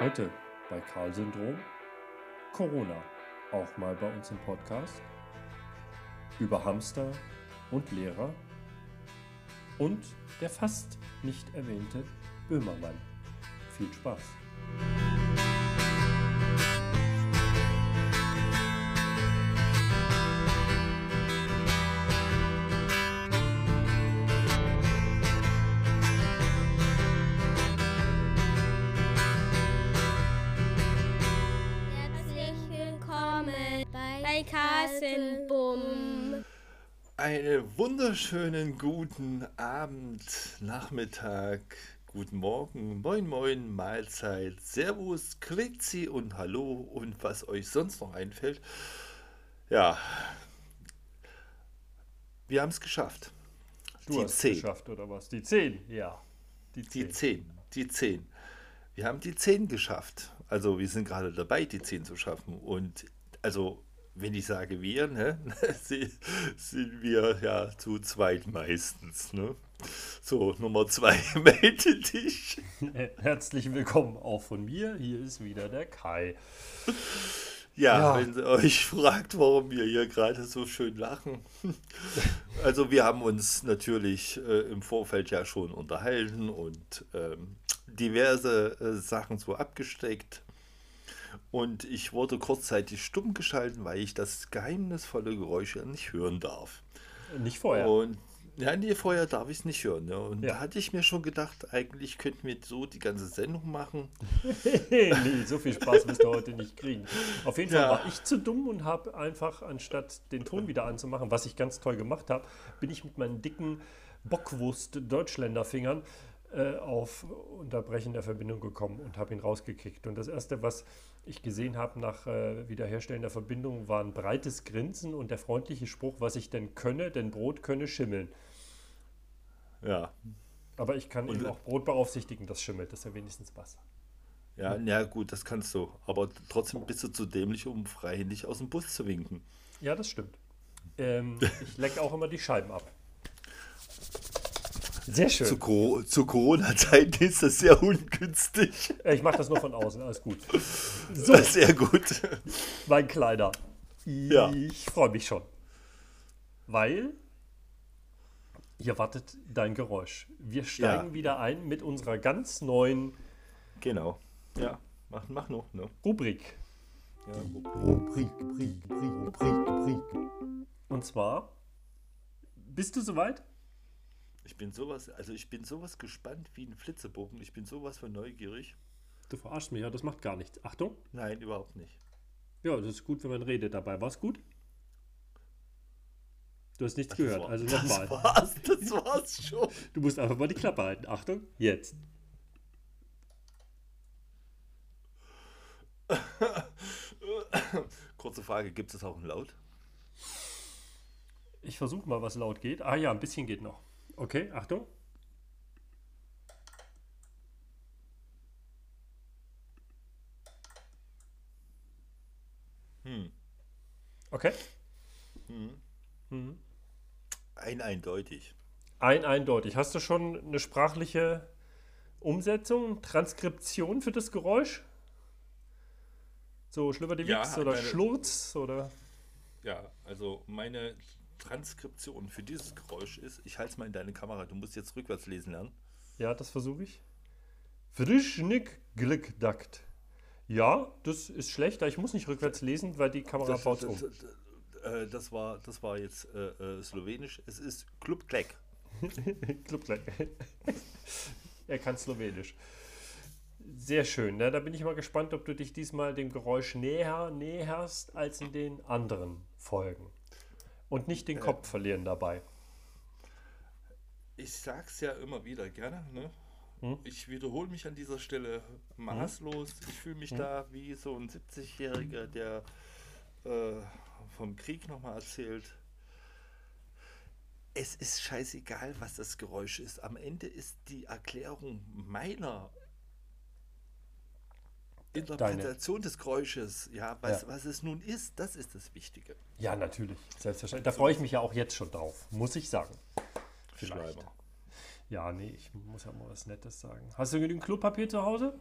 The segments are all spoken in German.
Heute bei Karl-Syndrom, Corona, auch mal bei uns im Podcast, über Hamster und Lehrer und der fast nicht erwähnte Böhmermann. Viel Spaß! Wunderschönen guten Abend, Nachmittag, guten Morgen, moin moin, Mahlzeit, Servus, Klitzi und Hallo und was euch sonst noch einfällt. Ja, wir haben es geschafft. Du die hast es 10. geschafft, oder was? Die 10, ja. Die Die 10. 10, die 10. Wir haben die 10 geschafft. Also wir sind gerade dabei, die 10 zu schaffen. Und also, wenn ich sage wir, ne, sie- sind wir ja zu zweit meistens. Ne? So, Nummer 2, melde dich. Herzlich willkommen auch von mir. Hier ist wieder der Kai. Ja, Ja. wenn ihr euch fragt, warum wir hier gerade so schön lachen. Also wir haben uns natürlich äh, im Vorfeld ja schon unterhalten und ähm, diverse äh, Sachen so abgesteckt. Und ich wurde kurzzeitig stumm geschalten, weil ich das geheimnisvolle Geräusch ja nicht hören darf. Nicht vorher. Und ja, nee, vorher darf ich es nicht hören. Ne? Und Ja. da hatte ich mir schon gedacht, eigentlich könnten wir so die ganze Sendung machen. nee, so viel Spaß wirst du heute nicht kriegen. Auf jeden Fall Ja. war ich zu dumm und habe einfach, anstatt den Ton wieder anzumachen, was ich ganz toll gemacht habe, bin ich mit meinen dicken Bockwurst-Deutschländer-Fingern äh, auf Unterbrechen der Verbindung gekommen und habe ihn rausgekickt. Und das Erste, was ich gesehen habe nach äh, Wiederherstellen der Verbindung, war ein breites Grinsen und der freundliche Spruch, was ich denn könne, denn Brot könne schimmeln. Ja, Aber ich kann Und- eben auch Brot beaufsichtigen, das schimmelt. Das ist ja wenigstens was. Ja, ja, gut, das kannst du. Aber trotzdem bist du zu dämlich, um freihändig aus dem Bus zu winken. Ja, das stimmt. Ähm, ich lecke auch immer die Scheiben ab. Sehr schön. Zu, Co zu Corona-Zeiten ist das sehr ungünstig. Ich mache das nur von außen, alles gut. So, Sehr gut. mein Kleiner. Ja. Ich freue mich schon. Weil hier wartet dein Geräusch. Wir steigen Ja. wieder ein mit unserer ganz neuen Genau. Ja, mach, mach noch. Ne? Rubrik. Ja. Rubrik, Rubrik, Rubrik, Rubrik. Und zwar, bist du soweit? Ich bin sowas, also ich bin sowas gespannt wie ein Flitzebogen. Ich bin sowas von neugierig. Du verarschst mich, ja, das macht gar nichts. Achtung. Nein, überhaupt nicht. Ja, das ist gut, wenn man redet dabei. War's gut? Du hast nichts Das gehört, war- also Das nochmal. war's, das war's schon. Du musst einfach mal die Klappe halten. Achtung, jetzt. Kurze Frage, gibt es auch einen Laut? Ich versuche mal, was laut geht. Ah ja, ein bisschen geht noch. Okay, Achtung. Hm. Okay. Ein eindeutig. Ein eindeutig. Hast du schon eine sprachliche Umsetzung, Transkription für das Geräusch? So Schlüpper die Ja, oder meine- Schlurz oder Ja, also meine Transkription für dieses Geräusch ist, ich halte es mal in deine Kamera, du musst jetzt rückwärts lesen lernen. ja, das versuche ich. Frischnick Glickdakt. Ja, das ist schlechter. Ich muss nicht rückwärts lesen, weil die Kamera Das, baut das, um. das, äh, das, war, das war jetzt äh, äh, slowenisch. Es ist Club Kleck. Clubkleck. er kann Slowenisch. Sehr schön. Ne? Da bin ich mal gespannt, ob du dich diesmal dem Geräusch näher näherst als in den anderen Folgen. Und nicht den Kopf verlieren dabei. Ich sag's ja immer wieder gerne, ne? Hm? Ich wiederhole mich an dieser Stelle maßlos. Ich fühle mich Hm? da wie so ein 70-Jähriger, der äh, vom Krieg nochmal erzählt. Es ist scheißegal, was das Geräusch ist. Am Ende ist die Erklärung meiner Interpretation des Geräusches, ja, was, Ja. was es nun ist, das ist das Wichtige. Ja, natürlich. Selbstverständlich. Da freue ich mich ja auch jetzt schon drauf, muss ich sagen. Vielleicht. Schleimer. Ja, nee, ich muss ja mal was Nettes sagen. Hast du genügend Klopapier zu Hause?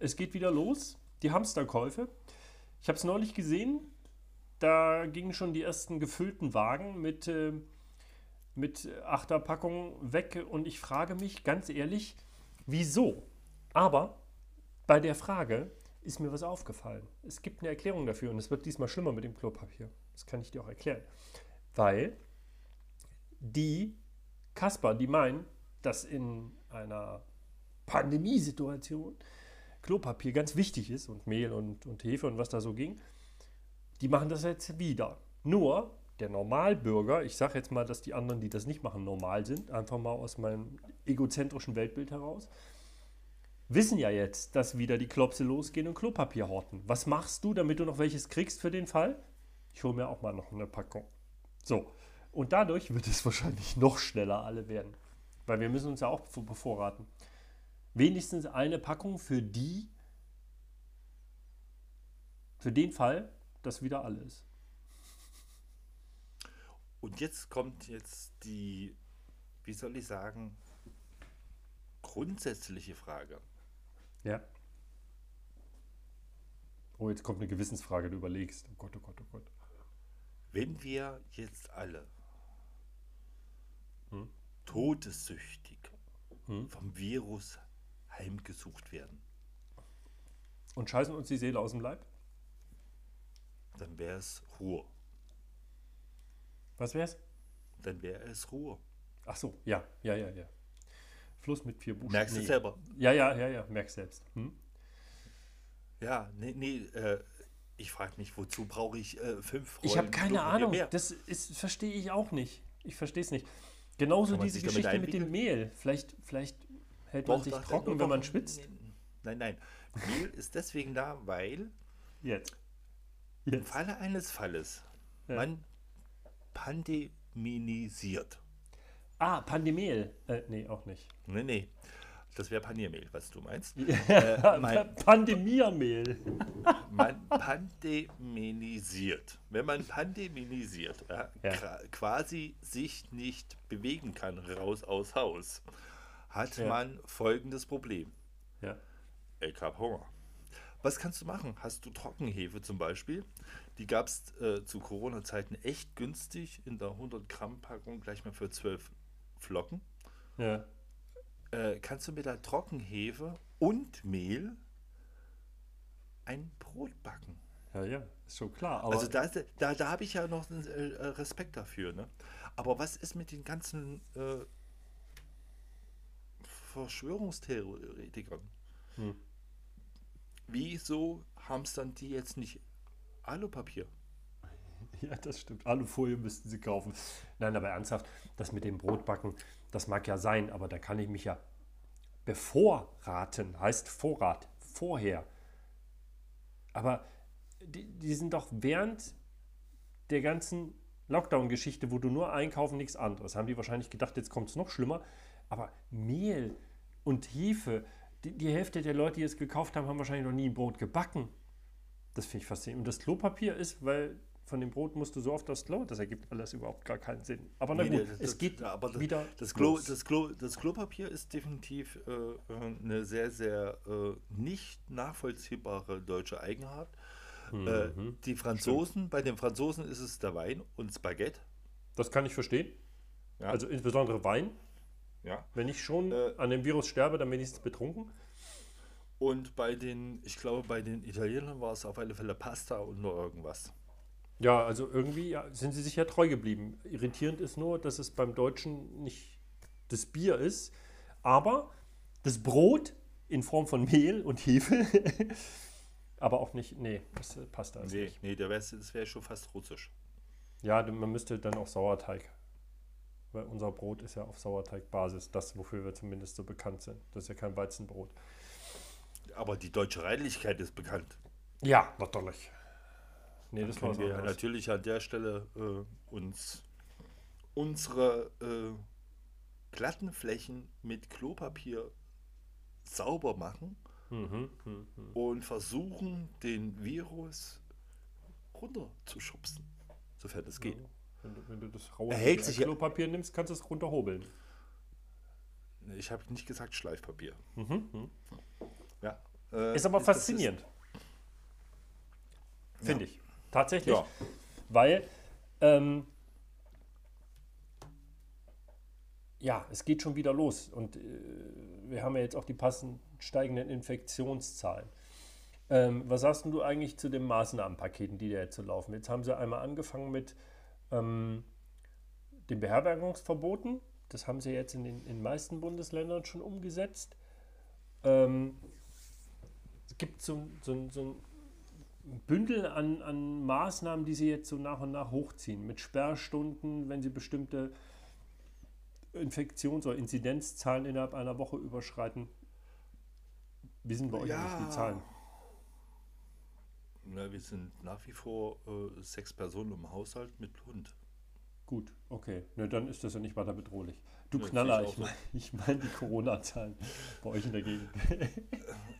es geht wieder los, die Hamsterkäufe. Ich habe es neulich gesehen, da gingen schon die ersten gefüllten Wagen mit, äh, mit Achterpackungen weg und ich frage mich ganz ehrlich, wieso? Aber bei der Frage ist mir was aufgefallen. Es gibt eine Erklärung dafür und es wird diesmal schlimmer mit dem Klopapier. Das kann ich dir auch erklären. Weil die Kasper, die meinen, dass in einer Pandemiesituation Klopapier ganz wichtig ist und Mehl und, und Hefe und was da so ging, die machen das jetzt wieder. Nur der Normalbürger, ich sage jetzt mal, dass die anderen, die das nicht machen, normal sind, einfach mal aus meinem egozentrischen Weltbild heraus, wissen ja jetzt, dass wieder die Klopse losgehen und Klopapier horten. Was machst du, damit du noch welches kriegst für den Fall? Ich hole mir auch mal noch eine Packung. So, und dadurch wird es wahrscheinlich noch schneller alle werden. Weil wir müssen uns ja auch bevorraten. Wenigstens eine Packung für die, für den Fall, dass wieder alle ist. Und jetzt kommt jetzt die, wie soll ich sagen, grundsätzliche Frage. Ja. Oh, jetzt kommt eine Gewissensfrage, du überlegst. Oh Gott, oh Gott, oh Gott. Wenn wir jetzt alle Hm? todessüchtig Hm? vom Virus heimgesucht werden, Und scheißen uns die Seele aus dem Leib? dann wäre es Ruhe. Was wär's? Dann wäre es Ruhe. Ach so, ja, ja, ja, ja. Fluss mit vier Buchstaben. Merkst du Nee. selber? Ja, ja, ja, ja, merkst selbst. Hm? Ja, nee, nee, äh, ich frage mich, wozu brauche ich äh, fünf Ich Rollen habe keine Ahnung. mehr? Das verstehe ich auch nicht. Ich verstehe es nicht. Genauso man diese sich Geschichte mit dem? Mehl. Vielleicht, vielleicht hält man Doch, sich doch, trocken, doch, wenn man schwitzt. Nein, nein. Mehl ist deswegen da, weil Jetzt. im Jetzt. Falle eines Falles Ja. man pandeminisiert. Ah, Pandemehl. Äh, nee, auch nicht. Nee, nee. Das wäre Paniermehl, was du meinst. Ja, mein- Pandemiermehl. Man pandeminisiert. Wenn man pandeminisiert, ja, Ja. quasi sich nicht bewegen kann, raus aus Haus, hat man folgendes Problem. Ich habe Hunger. Was kannst du machen? Hast du Trockenhefe zum Beispiel? Die gab es äh, zu Corona-Zeiten echt günstig in der 100-Gramm-Packung gleich mal für 12 Flocken. Ja. Äh, kannst du mit der Trockenhefe und Mehl ein Brot backen? Ja, ja, ist schon klar. Aber also da, da, da habe ich ja noch einen, äh, äh, Respekt dafür. Ne? Aber was ist mit den ganzen äh, Verschwörungstheoretikern? Hm. Wieso hamstern die jetzt nicht Alupapier? Ja, das stimmt. Alufolie müssten sie kaufen. Nein, aber ernsthaft, das mit dem Brotbacken, das mag ja sein, aber da kann ich mich ja bevorraten, heißt Vorrat, vorher. Aber die, die sind doch während der ganzen Lockdown-Geschichte, wo du nur einkaufen, nichts anderes, haben die wahrscheinlich gedacht, jetzt kommt es noch schlimmer. Aber Mehl und Hefe, die, die Hälfte der Leute, die es gekauft haben, haben wahrscheinlich noch nie ein Brot gebacken. Das finde ich faszinierend. Und das Klopapier ist, weil von dem Brot musst du so oft aufs Klo, das ergibt alles überhaupt gar keinen Sinn. Aber na Nee, gut, das- es geht aber das, wieder Das, Klo, los. das, Klo, das Klopapier ist definitiv äh, äh, eine sehr, sehr äh, nicht nachvollziehbare deutsche Eigenart. Äh, Mhm. die Franzosen, bei den Franzosen ist es der Wein und Spaghetti. Das kann ich verstehen. Ja. Also insbesondere Wein. Ja. Wenn ich schon Äh, an dem Virus sterbe, dann wenigstens betrunken. Und bei den, ich glaube, bei den Italienern war es auf alle Fälle Pasta und nur irgendwas. Ja, also irgendwie sind sie sich ja treu geblieben. Irritierend ist nur, dass es beim Deutschen nicht das Bier ist, aber das Brot in Form von Mehl und Hefe. aber auch nicht, nee, das äh, passt also Nee, nicht. nee das wäre schon fast russisch. Ja, man müsste dann auch Sauerteig. Weil unser Brot ist ja auf Sauerteigbasis, das, wofür wir zumindest so bekannt sind. Das ist ja kein Weizenbrot. Aber die deutsche Reinlichkeit ist bekannt. Ja, natürlich. Nee, das war können wir ja natürlich an der Stelle äh, uns unsere äh, Plattenflächen mit Klopapier sauber machen Mhm, mhm, mhm. und versuchen, den Virus runterzuschubsen, sofern es geht. Ja, Wenn du, wenn du das raue sich ja- Klopapier nimmst, kannst du es runterhobeln. Ich habe nicht gesagt Schleifpapier. Mhm, mhm. Ja. Äh, ist aber ist- faszinierend. Finde Ja. ich. Tatsächlich. Ja. Weil, ähm, ja, es geht schon wieder los. Und äh, wir haben ja jetzt auch die passend steigenden Infektionszahlen. Ähm, was sagst du eigentlich zu den Maßnahmenpaketen, die da jetzt so laufen? Jetzt haben sie einmal angefangen mit ähm, den Beherbergungsverboten. Das haben sie jetzt in den in meisten Bundesländern schon umgesetzt. Ähm, es gibt so, so, so ein Bündel an, an Maßnahmen, die sie jetzt so nach und nach hochziehen. Mit Sperrstunden, wenn sie bestimmte Infektions- oder Inzidenzzahlen innerhalb einer Woche überschreiten. Wie sind bei euch eigentlich Ja. die Zahlen? Na, wir sind nach wie vor äh, sechs Personen im Haushalt mit Hund. Gut, okay. Ne, dann ist das ja nicht weiter bedrohlich. Du Ja, Knaller, ich ich meine ich mein die Corona-Zahlen bei euch in der Gegend.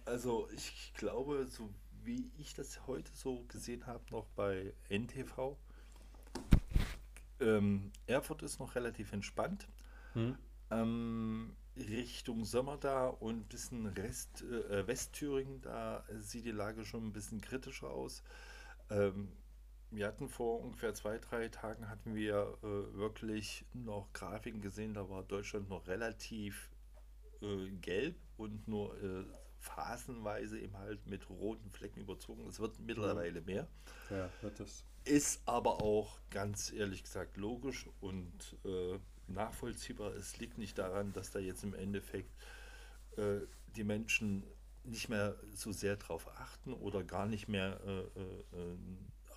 Also ich glaube, so wie ich das heute so gesehen habe, noch bei NTV, ähm, Erfurt ist noch relativ entspannt. Hm? Ähm, Richtung Sommer da und ein bisschen Rest, äh, Westthüringen, da sieht die Lage schon ein bisschen kritischer aus. Ähm, wir hatten vor ungefähr zwei, drei Tagen hatten wir äh, wirklich noch Grafiken gesehen, da war Deutschland noch relativ äh, gelb und nur äh, phasenweise eben halt mit roten Flecken überzogen. Es wird mittlerweile mehr. Ja, wird das. Ist aber auch ganz ehrlich gesagt logisch und äh, nachvollziehbar. Es liegt nicht daran, dass da jetzt im Endeffekt äh, die Menschen nicht mehr so sehr darauf achten oder gar nicht mehr äh, äh, äh,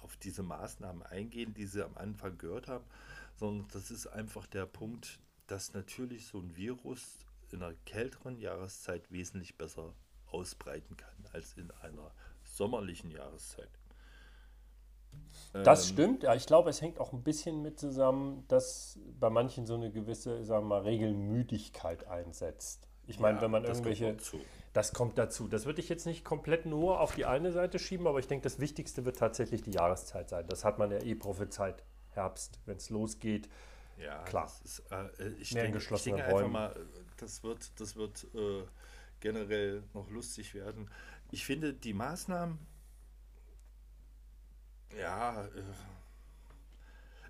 auf diese Maßnahmen eingehen, die sie am Anfang gehört haben, sondern das ist einfach der Punkt, dass natürlich so ein Virus in einer kälteren Jahreszeit wesentlich besser ausbreiten kann als in einer sommerlichen Jahreszeit. Das Ähm, stimmt, ja. Ich glaube, es hängt auch ein bisschen mit zusammen, dass bei manchen so eine gewisse, sagen wir mal, Regelmüdigkeit einsetzt. Ich meine, Ja, wenn man das kommt irgendwelche. zu. Das kommt dazu. Das würde ich jetzt nicht komplett nur auf die eine Seite schieben, aber ich denke, das Wichtigste wird tatsächlich die Jahreszeit sein. Das hat man ja eh prophezeit. Herbst, wenn es losgeht. Ja, Klar. Das ist, äh, ich, denke, ich denke einfach mal, äh, das wird, das wird äh, generell noch lustig werden. Ich finde die Maßnahmen, ja, äh,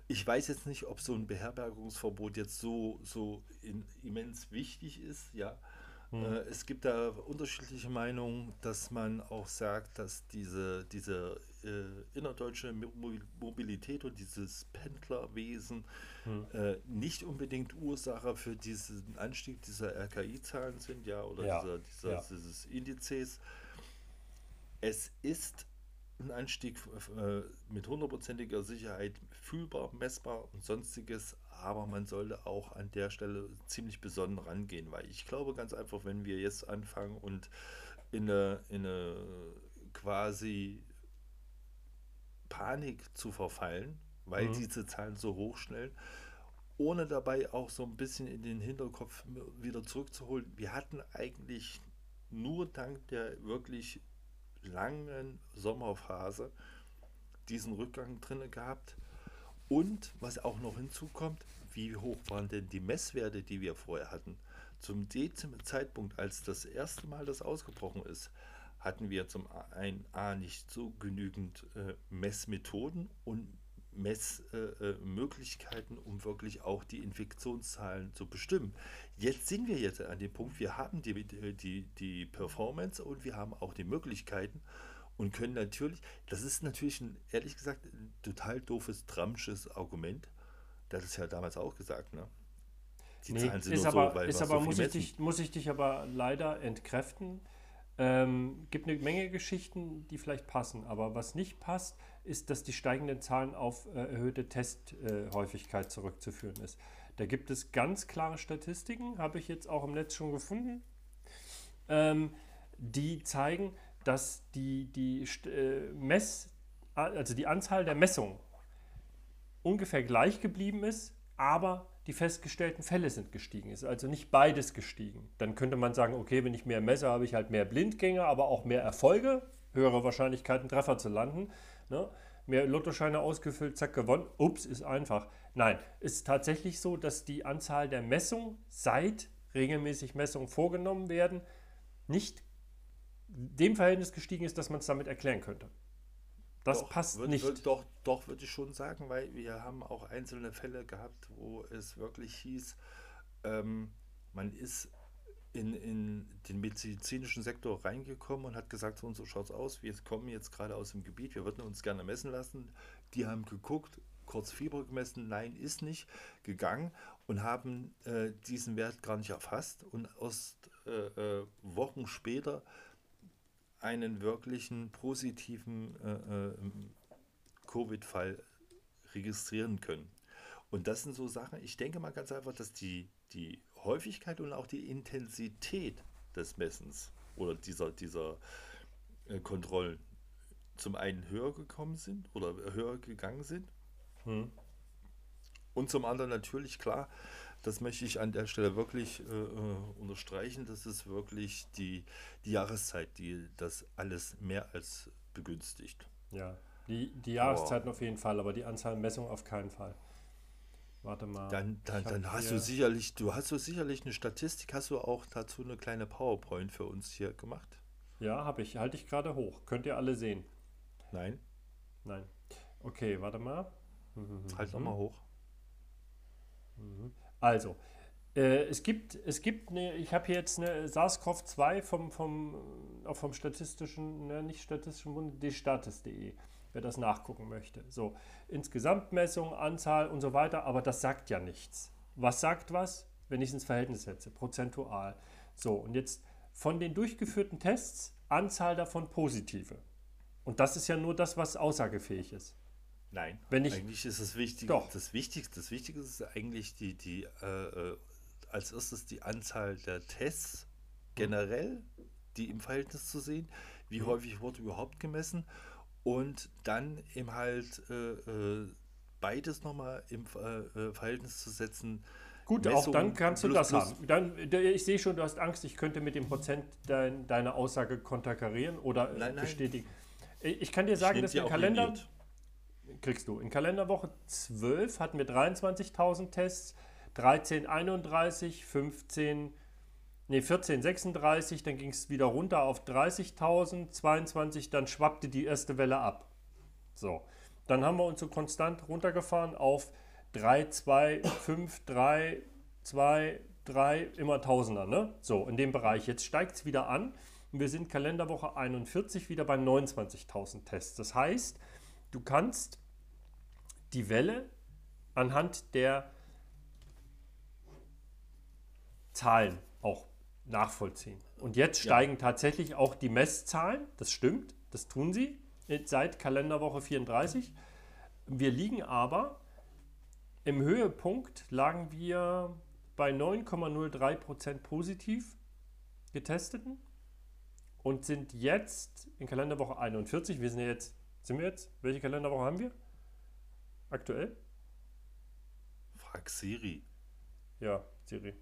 ich weiß jetzt nicht, ob so ein Beherbergungsverbot jetzt so, so in, immens wichtig ist, ja. Hm. Äh, Es gibt da unterschiedliche Meinungen, dass man auch sagt, dass diese, diese äh, innerdeutsche Mo- Mobilität und dieses Pendlerwesen Hm. äh, nicht unbedingt Ursache für diesen Anstieg dieser RKI-Zahlen sind, ja, oder Ja, dieser, dieser, ja. dieses Indizes. Es ist ein Anstieg äh, mit hundertprozentiger Sicherheit fühlbar, messbar und sonstiges, aber man sollte auch an der Stelle ziemlich besonnen rangehen, weil ich glaube ganz einfach, wenn wir jetzt anfangen und in eine, in eine quasi Panik zu verfallen, weil Mhm. diese Zahlen so hoch schnellen, ohne dabei auch so ein bisschen in den Hinterkopf wieder zurückzuholen. Wir hatten eigentlich nur dank der wirklich langen Sommerphase diesen Rückgang drin gehabt. Und was auch noch hinzukommt, wie hoch waren denn die Messwerte, die wir vorher hatten? Zum diesem Zeitpunkt, als das erste Mal das ausgebrochen ist, hatten wir zum einen A nicht so genügend äh, Messmethoden und Messmöglichkeiten, äh, Möglichkeiten, um wirklich auch die Infektionszahlen zu bestimmen. Jetzt sind wir jetzt an dem Punkt, wir haben die, die, die Performance und wir haben auch die Möglichkeiten und können natürlich, das ist natürlich ein, ehrlich gesagt, ein total doofes, tramsches Argument. Hat es ja damals auch gesagt, ne? Die Nee, Zahlen sind ist nur aber, so, weil ist aber so muss, ich dich, muss ich dich aber leider entkräften. Ähm, gibt eine Menge Geschichten, die vielleicht passen, aber was nicht passt, ist, dass die steigenden Zahlen auf äh, erhöhte Testhäufigkeit zurückzuführen ist. Da gibt es ganz klare Statistiken, habe ich jetzt auch im Netz schon gefunden, ähm, die zeigen, dass die, die äh, Mess, also die Anzahl der Messungen ungefähr gleich geblieben ist, aber die festgestellten Fälle sind gestiegen. Ist also nicht beides gestiegen. Dann könnte man sagen, okay, wenn ich mehr messe, habe ich halt mehr Blindgänger, aber auch mehr Erfolge, höhere Wahrscheinlichkeiten, Treffer zu landen. Ne? Mehr Lottoscheine ausgefüllt, zack, gewonnen. Ups, ist einfach. Nein, es ist tatsächlich so, dass die Anzahl der Messungen, seit regelmäßig Messungen vorgenommen werden, nicht dem Verhältnis gestiegen ist, dass man es damit erklären könnte. Das Doch, passt würd, nicht. Würd, doch, doch, würde ich schon sagen, weil wir haben auch einzelne Fälle gehabt, wo es wirklich hieß, ähm, man ist in, in den medizinischen Sektor reingekommen und hat gesagt, so und so schaut es aus, wir kommen jetzt gerade aus dem Gebiet, wir würden uns gerne messen lassen. Die haben geguckt, kurz Fieber gemessen, nein, ist nicht, gegangen und haben äh, diesen Wert gar nicht erfasst und aus äh, äh, Wochen später einen wirklichen positiven äh, äh, Covid-Fall registrieren können. Und das sind so Sachen, ich denke mal ganz einfach, dass die, die Häufigkeit und auch die Intensität des Messens oder dieser, dieser äh, Kontrollen zum einen höher gekommen sind oder höher gegangen sind. Hm. Und zum anderen natürlich klar, das möchte ich an der Stelle wirklich äh, äh, unterstreichen, das ist wirklich die, die Jahreszeit, die das alles mehr als begünstigt. Ja, die, die Jahreszeiten auf jeden Fall, aber die Anzahl Messungen auf keinen Fall. Warte mal. Dann, dann, dann hast du sicherlich, du hast du sicherlich eine Statistik, hast du auch dazu eine kleine PowerPoint für uns hier gemacht? Ja, habe ich. Halte ich gerade hoch. Könnt ihr alle sehen. Nein? Nein. Okay, warte mal. Mhm. Halt nochmal hoch. Also, äh, es gibt, es gibt eine, ich habe hier jetzt eine SARS-CoV-2 vom, vom, vom statistischen, ne, nicht statistischen Bund, destatis.de, wer das nachgucken möchte. So, Insgesamtmessung, Anzahl und so weiter, aber das sagt ja nichts. Was sagt was? Wenn ich es ins Verhältnis setze, prozentual. So, und jetzt von den durchgeführten Tests, Anzahl davon positive. Und das ist ja nur das, was aussagefähig ist. Nein, Wenn ich- eigentlich ist es wichtig. Doch. Das Wichtigste, das Wichtige ist eigentlich die, die äh, äh, als erstes die Anzahl der Tests generell, die im Verhältnis zu sehen, wie häufig wurde überhaupt gemessen und dann eben halt äh, äh, beides nochmal im äh, äh, Verhältnis zu setzen. Gut, auch Messung dann kannst du das haben. Dann, ich sehe schon, du hast Angst, ich könnte mit dem Prozent dein, deine Aussage konterkarieren oder Nein, nein. bestätigen. Ich kann dir sagen, dass auch Kalender, liniert. Kriegst du, in Kalenderwoche 12 hatten wir 23.000 Tests, 13, 31, 15, nee, 14, 36, dann ging es wieder runter auf 30.000, 22, dann schwappte die erste Welle ab. So, dann haben wir uns so konstant runtergefahren auf 3, 2, 5, 3, 2, 3, immer Tausender, ne? So, in dem Bereich. Jetzt steigt es wieder an und wir sind Kalenderwoche 41 wieder bei 29.000 Tests. Das heißt, du kannst die Welle anhand der Zahlen auch nachvollziehen. Und jetzt Ja. steigen tatsächlich auch die Messzahlen, das stimmt, das tun sie seit Kalenderwoche 34. Wir liegen aber im Höhepunkt lagen wir bei 9,03% positiv getesteten und sind jetzt in Kalenderwoche 41. Wir sind ja jetzt, sind wir jetzt? Welche Kalenderwoche haben wir? Aktuell? Frag Siri. Ja, Siri.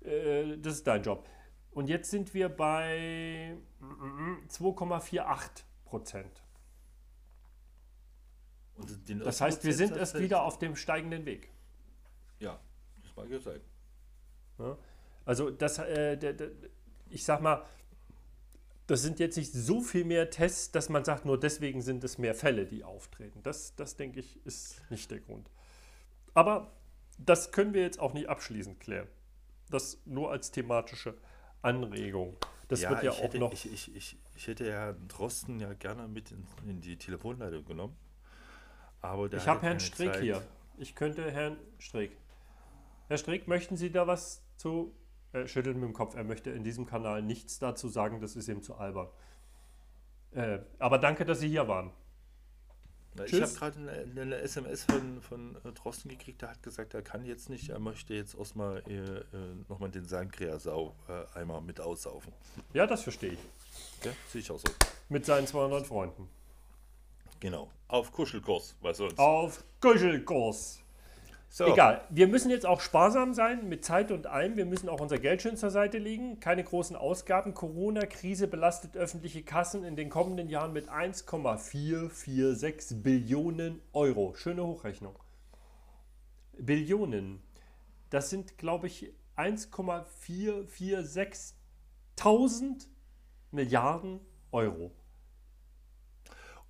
Äh, das ist dein Job. Und jetzt sind wir bei mm, 2,48 Prozent. Und Das heißt, wir sind erst wieder auf dem steigenden Weg. Ja, das mag ja sein. Ja? Also das, äh, der, der, ich sag mal, das sind jetzt nicht so viel mehr Tests, dass man sagt, nur deswegen sind es mehr Fälle, die auftreten. Das, das denke ich, ist nicht der Grund. Aber das können wir jetzt auch nicht abschließend klären. Das nur als thematische Anregung. Das wird ja ich auch hätte, noch. Ich, ich, ich, ich hätte ja Drosten ja gerne mit in, in die Telefonleitung genommen. Aber Ich habe Herrn Streeck Zeit. hier. Ich könnte Herrn Streeck. Herr Streeck, möchten Sie da was zu? Er schüttelt mit dem Kopf. Er möchte in diesem Kanal nichts dazu sagen. Das ist ihm zu albern. Äh, aber danke, dass Sie hier waren. Na, ich habe gerade eine, eine SMS von, von äh, Drosten gekriegt, der hat gesagt, er kann jetzt nicht, er möchte jetzt erstmal äh, äh, nochmal den Sangria-Sau äh, einmal mit aussaufen. Ja, das verstehe ich. Ja, sehe ich auch so. Mit seinen 200 Freunden. Genau. Auf Kuschelkurs, was sonst. Auf Kuschelkurs. So, Egal, wir müssen jetzt auch sparsam sein mit Zeit und allem. Wir müssen auch unser Geld schön zur Seite legen. Keine großen Ausgaben. Corona-Krise belastet öffentliche Kassen in den kommenden Jahren mit 1,446 Billionen Euro. Schöne Hochrechnung. Billionen. Das sind, glaube ich, 1,446.000 Milliarden Euro.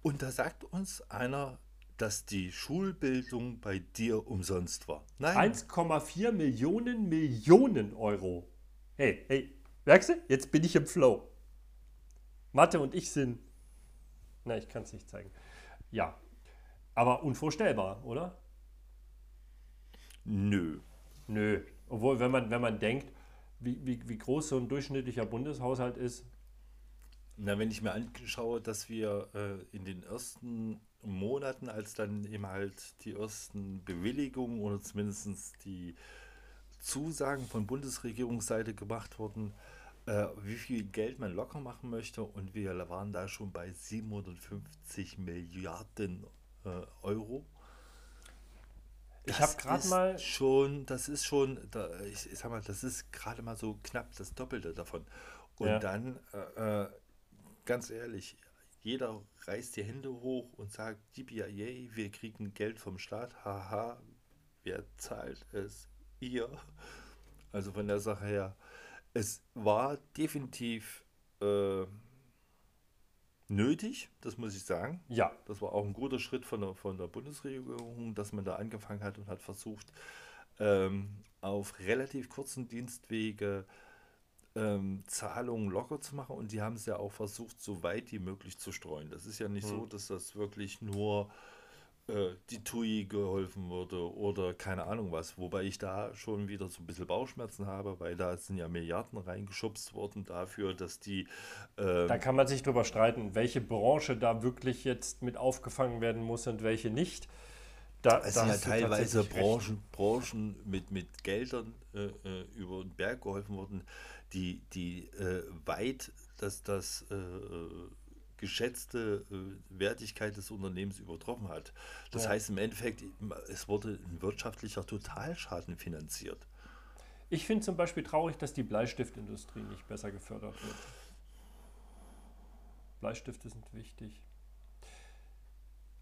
Und da sagt uns einer, dass die Schulbildung bei dir umsonst war. Nein, 1,4 Millionen Millionen Euro. Hey, hey, merkst du? Jetzt bin ich im Flow. Mathe und ich sind. Na, ich kann es nicht zeigen. Ja. Aber unvorstellbar, oder? nö. Nö. Obwohl, wenn man, wenn man denkt, wie, wie, wie groß so ein durchschnittlicher Bundeshaushalt ist, Na, wenn ich mir anschaue, dass wir äh, in den ersten Monaten, als dann eben halt die ersten Bewilligungen oder zumindest die Zusagen von Bundesregierungsseite gemacht wurden, äh, wie viel Geld man locker machen möchte und wir waren da schon bei 750 Milliarden äh, Euro. Ich habe gerade mal. schon, das ist schon, da, ich, ich sag mal, das ist gerade mal so knapp das Doppelte davon. Und Ja. dann, äh, äh, ganz ehrlich, jeder reißt die Hände hoch und sagt, yippie wir kriegen Geld vom Staat, haha, wer zahlt es? Ihr. Also von der Sache her, es war definitiv äh, nötig, das muss ich sagen. Ja, Das war auch ein guter Schritt von der, von der Bundesregierung, dass man da angefangen hat und hat versucht, ähm, auf relativ kurzen Dienstwege ähm, Zahlungen locker zu machen. Und die haben es ja auch versucht, so weit wie möglich zu streuen. Das ist ja nicht so, dass das wirklich nur äh, die TUI geholfen wurde oder keine Ahnung was. Wobei ich da schon wieder so ein bisschen Bauchschmerzen habe, weil da sind ja Milliarden reingeschubst worden dafür, dass die ähm, da kann man sich drüber streiten, welche Branche da wirklich jetzt mit aufgefangen werden muss und welche nicht. Da, Es sind ja teilweise recht. Branchen, Branchen mit, mit Geldern äh, äh, über den Berg geholfen worden, die, die äh, weit das, das äh, äh, geschätzte äh, Wertigkeit des Unternehmens übertroffen hat. Das Ja. heißt im Endeffekt, es wurde ein wirtschaftlicher Totalschaden finanziert. Ich finde zum Beispiel traurig, dass die Bleistiftindustrie nicht besser gefördert wird. Bleistifte sind wichtig.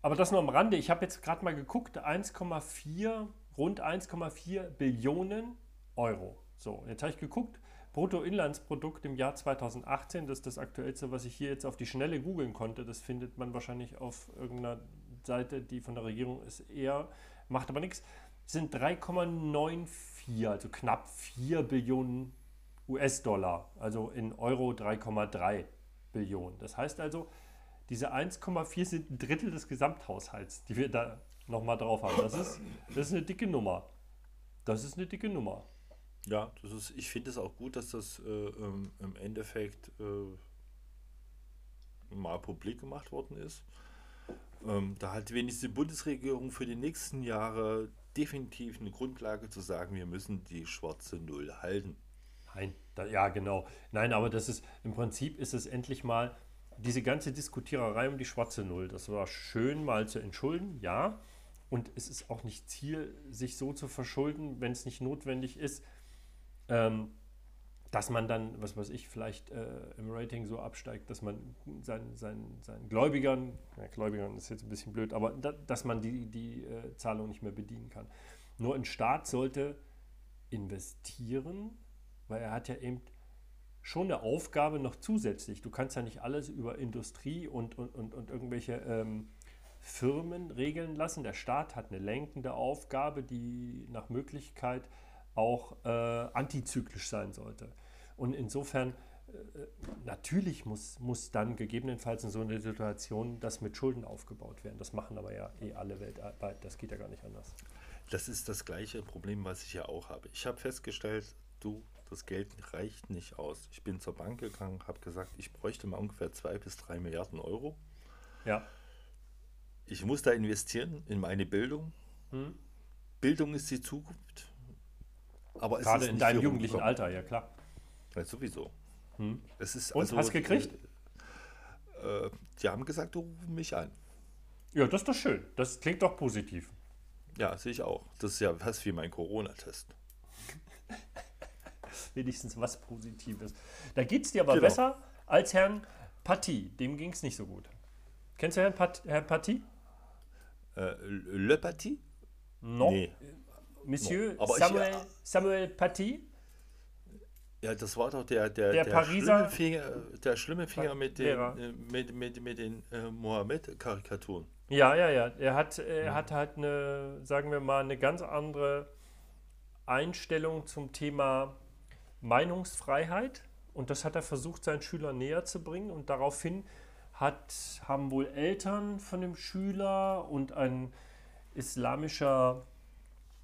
Aber das nur am Rande. Ich habe jetzt gerade mal geguckt, 1,4, rund 1,4 Billionen Euro. So, jetzt habe ich geguckt, Bruttoinlandsprodukt im Jahr 2018, das ist das aktuellste, was ich hier jetzt auf die Schnelle googeln konnte. Das findet man wahrscheinlich auf irgendeiner Seite, die von der Regierung ist, eher, macht aber nichts, sind 3,94, also knapp 4 Billionen US-Dollar, also in Euro 3,3 Billionen. Das heißt also, diese 1,4 sind ein Drittel des Gesamthaushalts, die wir da nochmal drauf haben. Das ist, das ist eine dicke Nummer. Das ist eine dicke Nummer. Ja, das ist, ich finde es auch gut, dass das äh, ähm, im Endeffekt äh, mal publik gemacht worden ist. Ähm, da hat wenigstens die Bundesregierung für die nächsten Jahre definitiv eine Grundlage zu sagen, wir müssen die schwarze Null halten. Nein, da, ja, genau. Nein, aber das ist, im Prinzip ist es endlich mal diese ganze Diskutiererei um die schwarze Null. Das war schön mal zu entschulden, ja. Und es ist auch nicht Ziel, sich so zu verschulden, wenn es nicht notwendig ist, ähm, dass man dann, was weiß ich, vielleicht äh, im Rating so absteigt, dass man seinen, seinen, seinen Gläubigern, ja, Gläubigern ist jetzt ein bisschen blöd, aber da, dass man die, die äh, Zahlung nicht mehr bedienen kann. Nur ein Staat sollte investieren, weil er hat ja eben schon eine Aufgabe noch zusätzlich. Du kannst ja nicht alles über Industrie und, und, und, und irgendwelche ähm, Firmen regeln lassen. Der Staat hat eine lenkende Aufgabe, die nach Möglichkeit auch äh, antizyklisch sein sollte. Und insofern, äh, natürlich muss, muss dann gegebenenfalls in so einer Situation das mit Schulden aufgebaut werden. Das machen aber ja eh alle weltweit. Das geht ja gar nicht anders. Das ist das gleiche Problem, was ich ja auch habe. Ich habe festgestellt, du, das Geld reicht nicht aus. Ich bin zur Bank gegangen, habe gesagt, ich bräuchte mal ungefähr zwei bis drei Milliarden Euro. Ja, Ich muss da investieren in meine Bildung. Hm. Bildung ist die Zukunft. Aber gerade in deinem jugendlichen. Alter, ja klar. Ja, sowieso. Hm. Es ist Und, also, hast gekriegt? Äh, äh, die haben gesagt, du ruf mich an. Ja, das ist doch schön. Das klingt doch positiv. Ja, sehe ich auch. Das ist ja fast wie mein Corona-Test. Wenigstens was Positives. Da geht es dir aber Genau. besser als Herrn Paty. Dem ging es nicht so gut. Kennst du Herrn, Pat Herrn Paty? Äh, Le Paty? Non. Nee. Monsieur No. Aber ich- Samuel, Samuel Paty? Ja, das war doch der, der, Der Pariser- schlimme Finger, der schlimme Finger mit den, Lehrer. äh, mit, mit, mit den äh, Mohammed-Karikaturen. Ja, ja, ja. Er hat, er hat halt eine, sagen wir mal, eine ganz andere Einstellung zum Thema Meinungsfreiheit. Und das hat er versucht, seinen Schülern näher zu bringen. Und daraufhin hat, haben wohl Eltern von dem Schüler und ein islamischer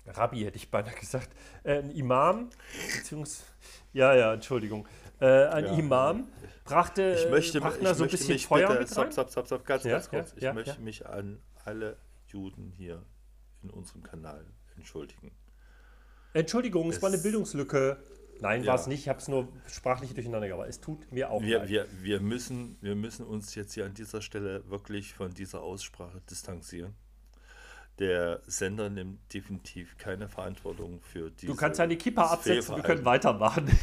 Rabbi, hätte ich beinahe gesagt, äh, ein Imam, beziehungsweise, ja, ja, Entschuldigung, äh, ein Ja. Imam brachte, Ich möchte, äh, brachte ich so ein bisschen mich Feuer bitte, mit rein. stopp, stopp, stopp, stopp, ganz, Ja, ganz kurz. ja, ich möchte mich an alle Juden hier in unserem Kanal entschuldigen. Entschuldigung, es, Es- war eine Bildungslücke. Nein, war es nicht. Ich habe es nur sprachlich durcheinander gebracht. Es tut mir auch Wir, leid. wir, wir, müssen, wir müssen uns jetzt hier an dieser Stelle wirklich von dieser Aussprache distanzieren. Der Sender nimmt definitiv keine Verantwortung für diese. du kannst deine Kippa absetzen, wir können weitermachen.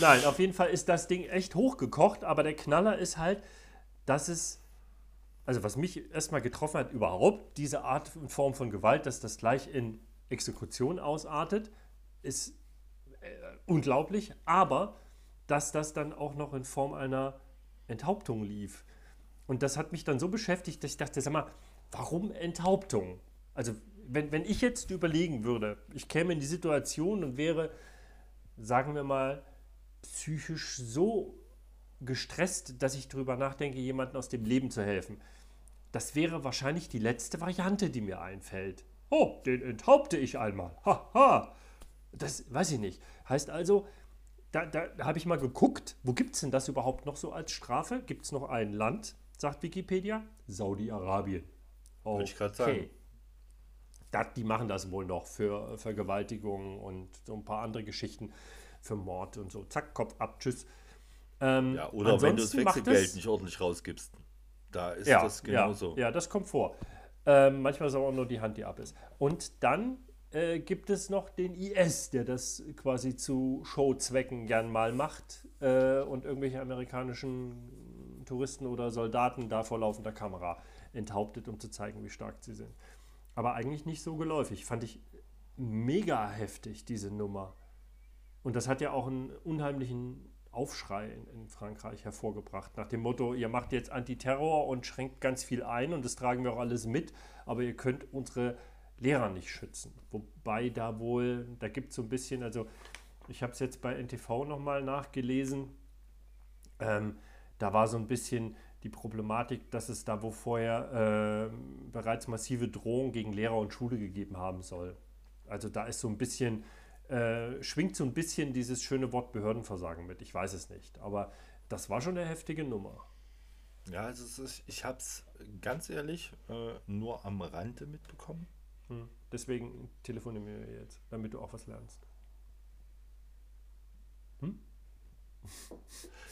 Nein, auf jeden Fall ist das Ding echt hochgekocht, aber der Knaller ist halt, dass es, also was mich erstmal getroffen hat, überhaupt diese Art und Form von Gewalt, dass das gleich in Exekution ausartet, ist äh, unglaublich, aber dass das dann auch noch in Form einer Enthauptung lief. Und das hat mich dann so beschäftigt, dass ich dachte, sag mal, warum Enthauptung? Also, wenn, wenn ich jetzt überlegen würde, ich käme in die Situation und wäre, sagen wir mal, psychisch so gestresst, dass ich darüber nachdenke, jemandem aus dem Leben zu helfen. Das wäre wahrscheinlich die letzte Variante, die mir einfällt. Oh, den enthaupte ich einmal. Haha. Das weiß ich nicht. Heißt also, da, da habe ich mal geguckt, wo gibt es denn das überhaupt noch so als Strafe? Gibt es noch ein Land, sagt Wikipedia? Saudi-Arabien. Wollte ich grad sagen. Das, die machen das wohl noch für Vergewaltigung und so ein paar andere Geschichten für Mord und so. Zack, Kopf ab, tschüss. Ähm, Ja, oder wenn du das Wechselgeld es- nicht ordentlich rausgibst. Da ist ja, das genauso. Ja, ja, das kommt vor. Ähm, manchmal ist aber auch nur die Hand, die ab ist. Und dann äh, gibt es noch den IS, der das quasi zu Showzwecken gern mal macht äh, und irgendwelche amerikanischen Touristen oder Soldaten da vor laufender Kamera enthauptet, um zu zeigen, wie stark sie sind. Aber eigentlich nicht so geläufig. Fand ich mega heftig, diese Nummer. Und das hat ja auch einen unheimlichen Aufschrei in, in Frankreich hervorgebracht, nach dem Motto, ihr macht jetzt Antiterror und schränkt ganz viel ein und das tragen wir auch alles mit, aber ihr könnt unsere Lehrer nicht schützen. Wobei da wohl, da gibt es so ein bisschen, also ich habe es jetzt bei NTV nochmal nachgelesen, ähm, da war so ein bisschen die Problematik, dass es da wo vorher ähm, bereits massive Drohungen gegen Lehrer und Schule gegeben haben soll. Also da ist so ein bisschen, äh, schwingt so ein bisschen dieses schöne Wort Behördenversagen mit. Ich weiß es nicht, aber das war schon eine heftige Nummer. Ja, also ist, ich habe es ganz ehrlich äh, nur am Rande mitbekommen. Hm. Deswegen telefonieren wir jetzt, damit du auch was lernst.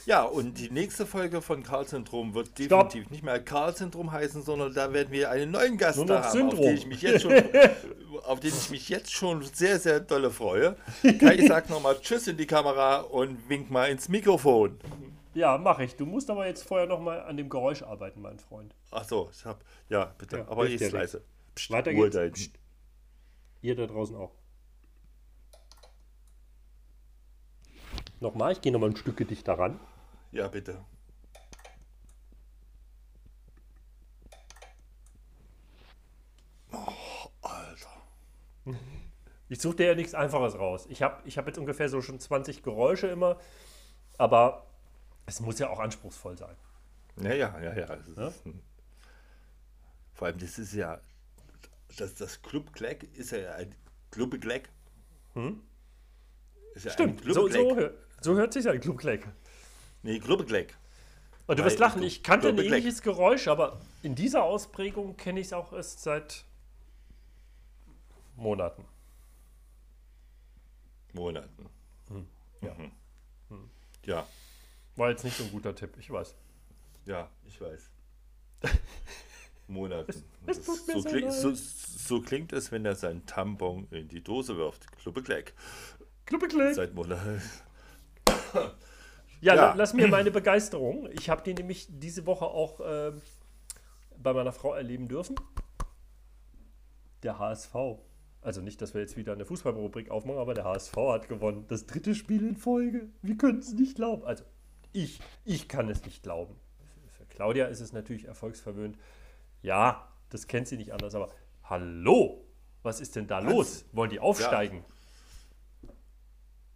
Ja, und die nächste Folge von Karl-Syndrom wird Stopp. definitiv nicht mehr Karl-Syndrom heißen, sondern da werden wir einen neuen Gast da haben, Syndrom. auf den ich mich jetzt schon, auf den ich mich jetzt schon sehr, sehr dolle freue. Kai sagt nochmal Tschüss in die Kamera und winkt mal ins Mikrofon. Ja, mache ich. Du musst aber jetzt vorher nochmal an dem Geräusch arbeiten, mein Freund. Ach so, ich hab, ja, bitte, Ja, aber ich leise. Psst, Weiter geht's. Psst. Ihr da draußen auch. Nochmal, ich gehe nochmal ein Stück dichter ran. Ja, bitte. Oh, Alter. Ich suche dir ja nichts Einfaches raus. Ich habe ich hab jetzt ungefähr so schon 20 Geräusche immer, aber es muss ja auch anspruchsvoll sein. Ja, ja, ja, ja. Ja? ein- Vor allem, das ist ja, das, das Club Clack ist ja ein Club Clack. Ist ja Stimmt, ein Club so, so, so hört sich ein Club Clack. Nee, Club Clack. Und du Weil wirst lachen, du- ich kannte ein ähnliches Geräusch, aber in dieser Ausprägung kenne ich es auch erst seit Monaten. Monaten. Ja. Ja, War jetzt nicht so ein guter Tipp, ich weiß. ja, ich weiß. Monaten. es mir so, so klingt, leid. so, so klingt es, wenn er seinen Tampon in die Dose wirft. Club Clack. Seit Monaten. Ja, Ja. la- lass mir meine Begeisterung. Ich habe die nämlich diese Woche auch ähm, bei meiner Frau erleben dürfen. Der HSV. Also nicht, dass wir jetzt wieder eine Fußballrubrik aufmachen, aber der HSV hat gewonnen. Das dritte Spiel in Folge. Wir können es nicht glauben. Also ich, ich kann es nicht glauben. Für Claudia ist es natürlich erfolgsverwöhnt. Ja, das kennt sie nicht anders, aber hallo, was ist denn da Was? los? Wollen die aufsteigen?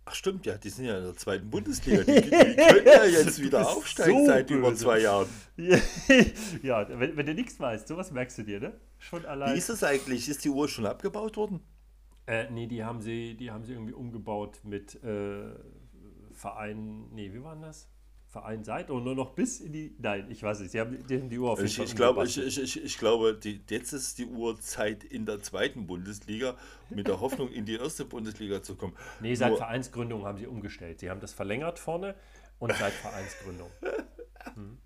Ach stimmt, ja, die sind ja in der zweiten Bundesliga. Die, die können ja jetzt wieder aufsteigen so seit über böse. zwei Jahren. Ja, wenn, wenn du nichts weißt, sowas merkst du dir, ne? Schon allein. Wie ist es eigentlich? Ist die Uhr schon abgebaut worden? Äh, nee, die haben sie, die haben sie irgendwie umgebaut mit äh, Verein, nee, wie war denn das? Verein seit und nur noch bis in die, nein, ich weiß nicht, sie haben die, die Uhr auf jeden Ich, Fall ich glaube, ich, ich, ich, glaube die, jetzt ist die Uhrzeit in der zweiten Bundesliga mit der Hoffnung, in die erste Bundesliga zu kommen. Nee, seit Nur- Vereinsgründung haben sie umgestellt. Sie haben das verlängert vorne und seit Vereinsgründung.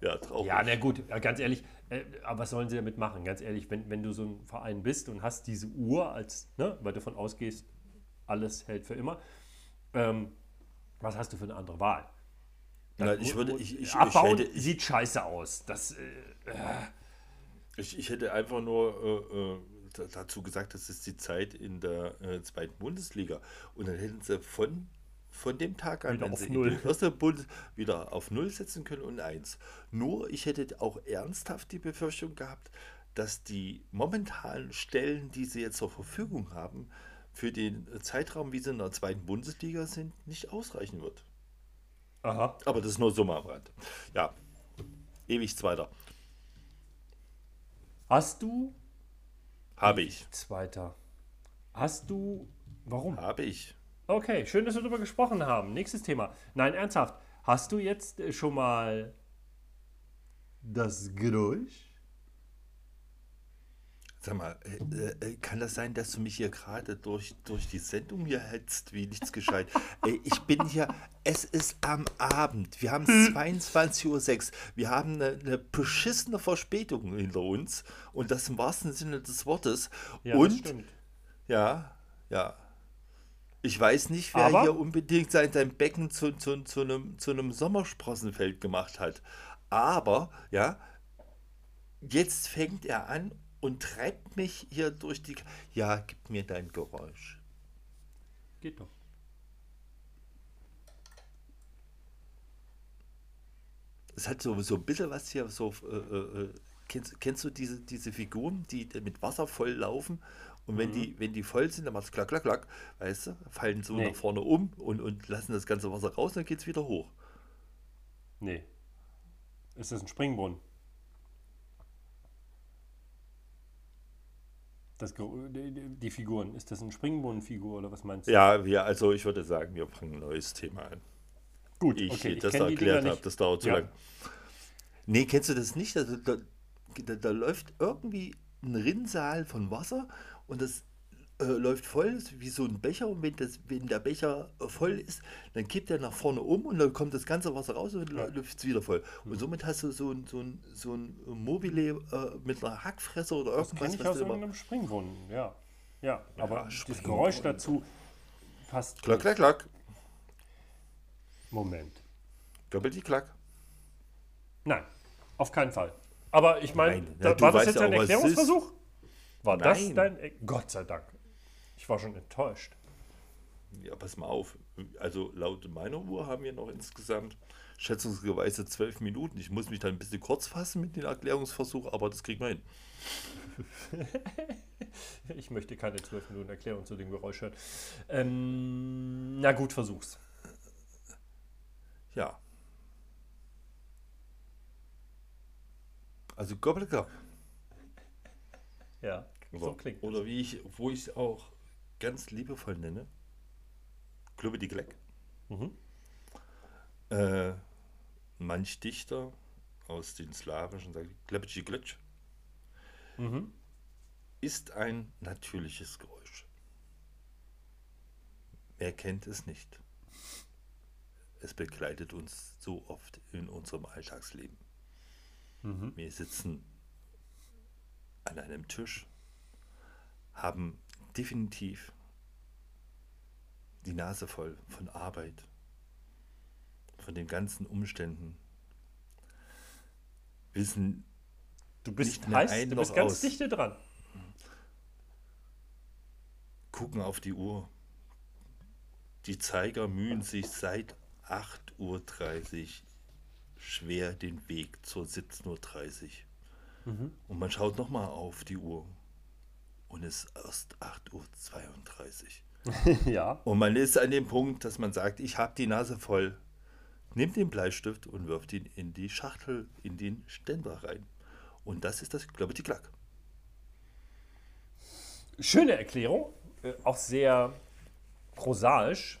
Ja, traurig. Ja, na gut, ja, ganz ehrlich, äh, aber was sollen sie damit machen? Ganz ehrlich, wenn, wenn du so ein Verein bist und hast diese Uhr als, ne, weil du davon ausgehst, alles hält für immer, ähm, was hast du für eine andere Wahl? Nein, ich würde, ich, ich, ich, Abbauen hätte, ich, sieht scheiße aus. Das, äh, ich, ich hätte einfach nur äh, äh, da- dazu gesagt, das ist die Zeit in der äh, zweiten Bundesliga. Und dann hätten sie von, von dem Tag an, Wieder wenn sie Null. in die erste Bundes wieder auf Null setzen können und eins. Nur, ich hätte auch ernsthaft die Befürchtung gehabt, dass die momentanen Stellen, die sie jetzt zur Verfügung haben, für den Zeitraum, wie sie in der zweiten Bundesliga sind, nicht ausreichen wird. aha. Aber das ist nur mal am Rand. Ja, ewig zweiter. Hast du, Habe ich. Zweiter, hast du, warum? Habe ich. Okay, schön, dass wir darüber gesprochen haben. Nächstes Thema. Nein, ernsthaft. Hast du jetzt äh, schon mal das Geräusch? Sag mal, äh, äh, kann das sein, dass du mich hier gerade durch, durch die Sendung hier hetzt, wie nichts gescheit? Ey, ich bin hier, es ist am Abend, wir haben 22.06 Uhr, wir haben eine, eine beschissene Verspätung hinter uns und das im wahrsten Sinne des Wortes. Ja, und, stimmt. ja, ja. Ich weiß nicht, wer Aber- hier unbedingt sein, sein Becken zu, zu, zu, einem, zu einem Sommersprossenfeld gemacht hat. Aber, ja, jetzt fängt er an und treibt mich hier durch die. Ja, gib mir dein Geräusch. Geht doch. Es hat so, so ein bisschen was hier, so. Äh, äh, kennst, kennst du diese, diese Figuren, die mit Wasser voll laufen? Und wenn, die, wenn die voll sind, dann macht es klack, klack, klack, weißt du, fallen so Nee. nach vorne um und, und lassen das ganze Wasser raus, dann geht es wieder hoch. Nee. Ist das ein Springbrunnen? Das, die, Figuren, ist das eine Springbrunnenfigur oder was meinst du? Ja, wir, also ich würde sagen, wir bringen ein neues Thema an. Gut, Ich okay, ich das Dinger erklärt habe, das dauert zu Ja. lang. Nee, kennst du das nicht? Also, da, da, da läuft irgendwie ein Rinnsal von Wasser und das äh, läuft voll, ist wie so ein Becher und wenn, das, wenn der Becher äh, voll ist, dann kippt er nach vorne um und dann kommt das ganze Wasser raus und dann läuft es wieder voll. Mhm. Und somit hast du so ein, so ein, so ein Mobile äh, mit einer Hackfresse oder Das irgendwas, kenne ich aus irgendeinem Springbrunnen, ja. Ja, aber das Springbrunnen. Geräusch dazu passt. Klack, klack, klack. Moment. Doppelt die Klack. Nein, auf keinen Fall. Aber ich meine, ja, war das jetzt ja ein Erklärungsversuch? War das Nein. dein. Er- Gott sei Dank. Ich war schon enttäuscht. Ja, pass mal auf. Also laut meiner Uhr haben wir noch insgesamt schätzungsweise zwölf Minuten. Ich muss mich dann ein bisschen kurz fassen mit dem Erklärungsversuch, aber das kriegen wir hin. Ich möchte keine zwölf Minuten Erklärung zu dem Geräusch hören. Ähm, na gut, versuch's. Ja. Also Gobblegobb. Ja, so klingt Oder wie ich, wo ich es auch ganz liebevoll nenne, Klubbe die Gleck. Mhm. Äh, manch Dichter aus den slawischen sagen, Klepci Glitsch, Mhm. ist ein natürliches Geräusch. Wer kennt es nicht? Es begleitet uns so oft in unserem Alltagsleben. Mhm. Wir sitzen an einem Tisch, haben definitiv die Nase voll von Arbeit, von den ganzen Umständen, wissen Du bist heiß, du bist ganz aus. dichte dran. gucken auf die Uhr. Die Zeiger mühen sich seit 8.30 Uhr schwer den Weg zur 17.30 Uhr. Und man schaut nochmal auf die Uhr. Und es ist erst 8.32 Uhr. ja. Und man ist an dem Punkt, dass man sagt, ich habe die Nase voll. Nimmt den Bleistift und wirft ihn in die Schachtel, in den Ständer rein. Und das ist das glaube ich, die Klack. Schöne Erklärung, äh, auch sehr prosaisch.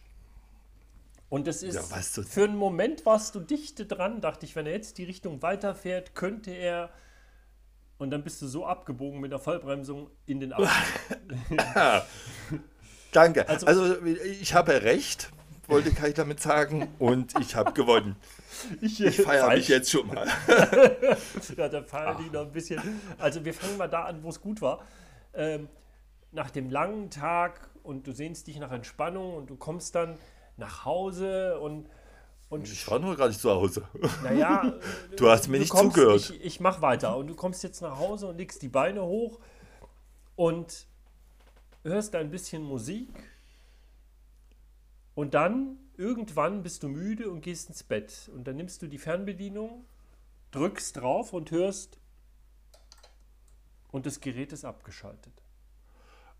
Und es ist, Ja, weißt du- für einen Moment warst du dichte dran, dachte ich, wenn er jetzt die Richtung weiterfährt, könnte er. Und dann bist du so abgebogen mit der Vollbremsung in den Abschnitt. Danke. Also- Also, ich habe recht, wollte Kai damit sagen. Und ich habe gewonnen. Ich, Ich feiere mich jetzt schon mal. Ja, dann feiern die noch ein bisschen. Also wir fangen mal da an, wo es gut war. Ähm, nach dem langen Tag und du sehnst dich nach Entspannung und du kommst dann nach Hause und, und Ich war nur gar nicht zu Hause. naja, Du hast mir du nicht kommst, zugehört. Ich, ich mach weiter und du kommst jetzt nach Hause und legst die Beine hoch und hörst ein bisschen Musik und dann irgendwann bist du müde und gehst ins Bett und dann nimmst du die Fernbedienung, drückst drauf und hörst und das Gerät ist abgeschaltet.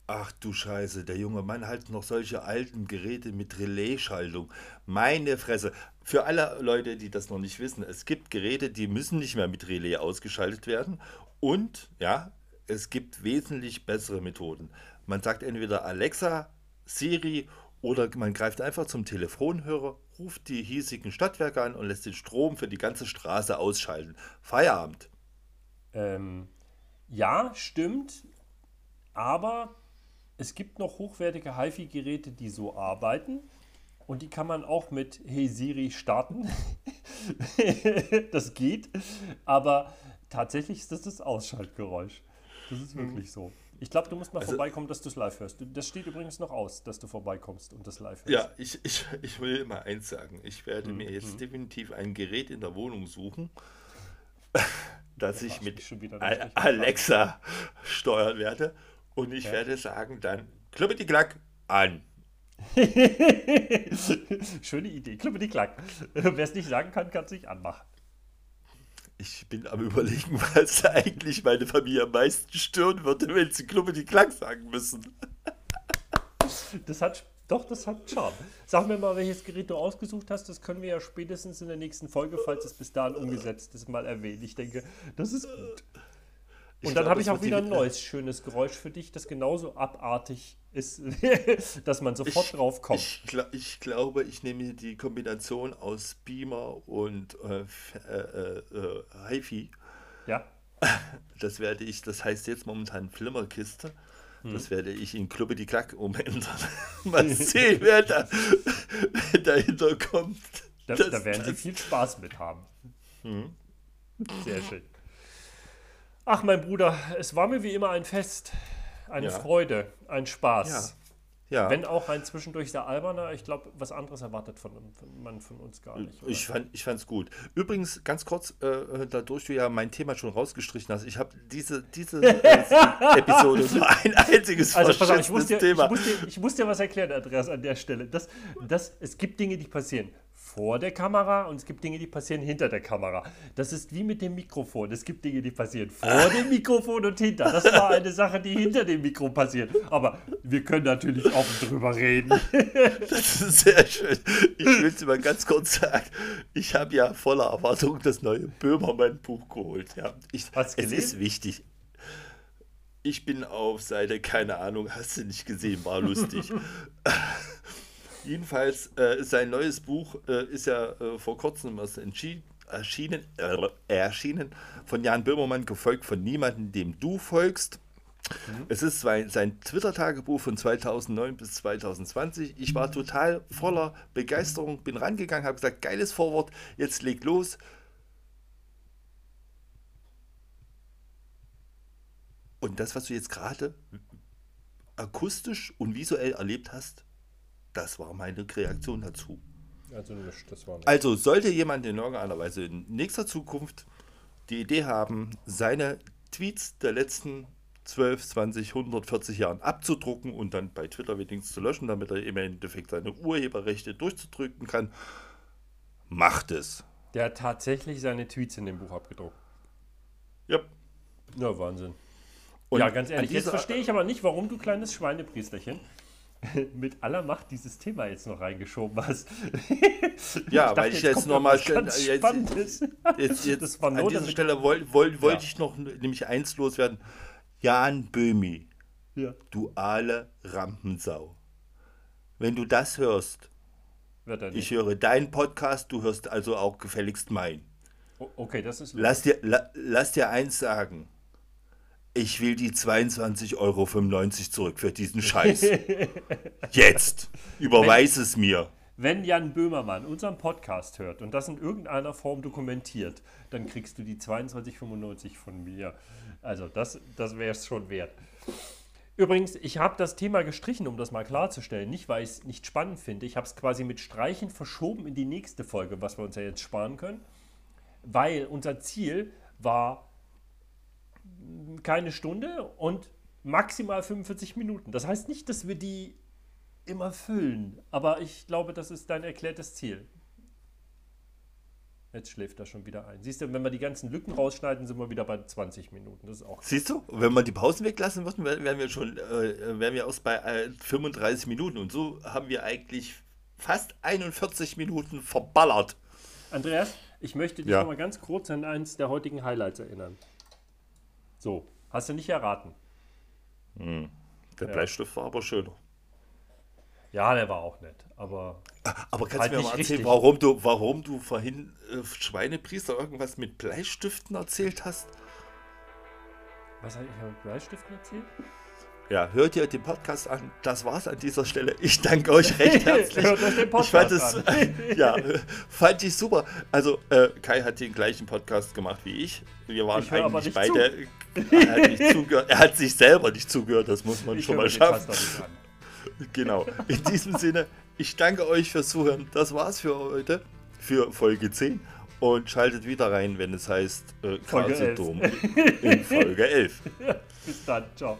Ach du Scheiße, der junge Mann hat noch solche alten Geräte mit Relaisschaltung. Meine Fresse. Für alle Leute, die das noch nicht wissen, es gibt Geräte, die müssen nicht mehr mit Relais ausgeschaltet werden. Und ja, es gibt wesentlich bessere Methoden. Man sagt entweder Alexa, Siri oder man greift einfach zum Telefonhörer, ruft die hiesigen Stadtwerke an und lässt den Strom für die ganze Straße ausschalten. Feierabend. Ähm, ja, stimmt. Aber es gibt noch hochwertige HiFi-Geräte, die so arbeiten. Und die kann man auch mit Hey Siri starten. das geht. Aber tatsächlich ist das das Ausschaltgeräusch. Das ist wirklich so. Ich glaube, du musst mal vorbeikommen, dass du es live hörst. Das steht übrigens noch aus, dass du vorbeikommst und das live hörst. Ja, ich, ich, ich will mal eins sagen. Ich werde mir jetzt definitiv ein Gerät in der Wohnung suchen, das ich machst mit richtig Alexa steuern werde. Und ich werde sagen dann, die Klack an. Schöne Idee. Die Klack. Wer es nicht sagen kann, kann es nicht anmachen. Ich bin am überlegen, was eigentlich meine Familie am meisten stören würde, wenn sie die Klack sagen müssen. Das hat, doch, das hat Charme. Sag mir mal, welches Gerät du ausgesucht hast. Das können wir ja spätestens in der nächsten Folge, falls es bis dahin umgesetzt ist, mal erwähnen. Ich denke, das ist gut. Und dann habe ich auch wieder ein neues schönes Geräusch für dich, das genauso abartig ist, dass man sofort drauf kommt. Ich, gla- ich glaube, ich nehme die Kombination aus Beamer und äh, äh, äh, äh, HiFi. ja? Das werde ich, das heißt jetzt momentan Flimmerkiste. Hm. Das werde ich in Kluppe die Klack umändern. Mal sehen, wer da wer dahinter kommt. Da, Das- da werden sie das- viel Spaß mit haben. Sehr schön. Ach, mein Bruder, es war mir wie immer ein Fest, eine Ja. Freude, ein Spaß. Ja, Wenn auch ein zwischendurch sehr alberner, ich glaube, was anderes erwartet von, von, man von uns gar nicht. oder? ich fand ich fand's gut. Übrigens, ganz kurz, äh, dadurch du ja mein Thema schon rausgestrichen hast, ich habe diese, diese äh, Episode nur ein einziges also pass auf, ich muss, dir, ich, Thema. muss dir, ich muss dir was erklären, Andreas, an der Stelle. Das, das, es gibt Dinge, die passieren vor der Kamera und es gibt Dinge, die passieren hinter der Kamera. Das ist wie mit dem Mikrofon. Es gibt Dinge, die passieren vor dem Mikrofon und hinter. Das war eine Sache, die hinter dem Mikro passiert. Aber wir können natürlich auch drüber reden. Das ist sehr schön. Ich will es mal ganz kurz sagen. Ich habe ja voller Erwartung das neue Böhmermann-Buch geholt. Ja. Ich, Hast es ist wichtig. Ich bin auf Seite, keine Ahnung, hast du nicht gesehen, war lustig. Jedenfalls, äh, sein neues Buch äh, ist ja äh, vor kurzem erst entschieden, erschienen, äh, erschienen, von Jan Böhmermann, gefolgt von niemandem, dem du folgst. Es ist sein, sein Twitter-Tagebuch von 2009 bis 2020. Ich war total voller Begeisterung, bin rangegangen, habe gesagt, geiles Vorwort, jetzt leg los. Und das, was du jetzt gerade akustisch und visuell erlebt hast, das war meine Reaktion dazu. Also nicht, das war nicht. Also sollte jemand in irgendeiner Weise in nächster Zukunft die Idee haben, seine Tweets der letzten 12, 20, 140 Jahren abzudrucken und dann bei Twitter wenigstens zu löschen, damit er im Endeffekt seine Urheberrechte durchzudrücken kann. Macht es. Der hat tatsächlich seine Tweets in dem Buch abgedruckt. Ja. Ja, Wahnsinn. Und ja, ganz an ehrlich, jetzt verstehe ich aber nicht, warum du kleines Schweinepriesterchen mit aller Macht dieses Thema jetzt noch reingeschoben hast. Ja, dachte, weil ich jetzt kommt noch mal irgendwas ganz jetzt-. Jetzt, jetzt Das war an dieser damit- Stelle wollte wollt, wollt Ja. ich noch nämlich eins loswerden. Jan Böhmi, Ja. du aale Rampensau. Wenn du das hörst, ich höre deinen Podcast, du hörst also auch gefälligst meinen. Okay, das ist Lass dir, la, lass dir eins sagen. Ich will die 22,95 Euro zurück für diesen Scheiß. Jetzt. Überweis es mir. Wenn Jan Böhmermann unseren Podcast hört und das in irgendeiner Form dokumentiert, dann kriegst du die 22,95 von mir. Also das, das wäre es schon wert. Übrigens, ich habe das Thema gestrichen, um das mal klarzustellen. Nicht, weil ich es nicht spannend finde. Ich habe es quasi mit Streichen verschoben in die nächste Folge, was wir uns ja jetzt sparen können. Weil unser Ziel war keine Stunde und maximal 45 Minuten. Das heißt nicht, dass wir die immer füllen. Aber ich glaube, das ist dein erklärtes Ziel. Jetzt schläft er schon wieder ein. Siehst du, wenn wir die ganzen Lücken rausschneiden, sind wir wieder bei 20 Minuten. Das ist auch. Siehst du, wenn wir die Pausen weglassen würden, wär- wären wir schon, äh, wären wir erst bei äh, 35 Minuten. Und so haben wir eigentlich fast 41 Minuten verballert. Andreas, ich möchte dich Ja. noch mal ganz kurz an eins der heutigen Highlights erinnern. So, hast du nicht erraten. Der Bleistift war aber schöner. Ja, der war auch nett. Aber Aber kannst Halt du mir mal erzählen, richtig. warum du, warum du vorhin äh, Schweinepriester irgendwas mit Bleistiften erzählt hast? was habe ich mit Bleistiften erzählt? Ja, hört ihr den Podcast an. Das war's an dieser Stelle. Ich danke euch recht herzlich. Ich fand es, ja, fand ich super. Also, äh, Kai hat den gleichen Podcast gemacht wie ich. Wir waren Ich eigentlich beide. Er hat, nicht zugehört. er hat sich selber nicht zugehört, das muss man Ich schon mal schaffen. Genau. In diesem Sinne, ich danke euch fürs Zuhören. Das war's für heute, für Folge 10. Und schaltet wieder rein, wenn es heißt äh, Folge in Folge 11. Bis dann. Ciao.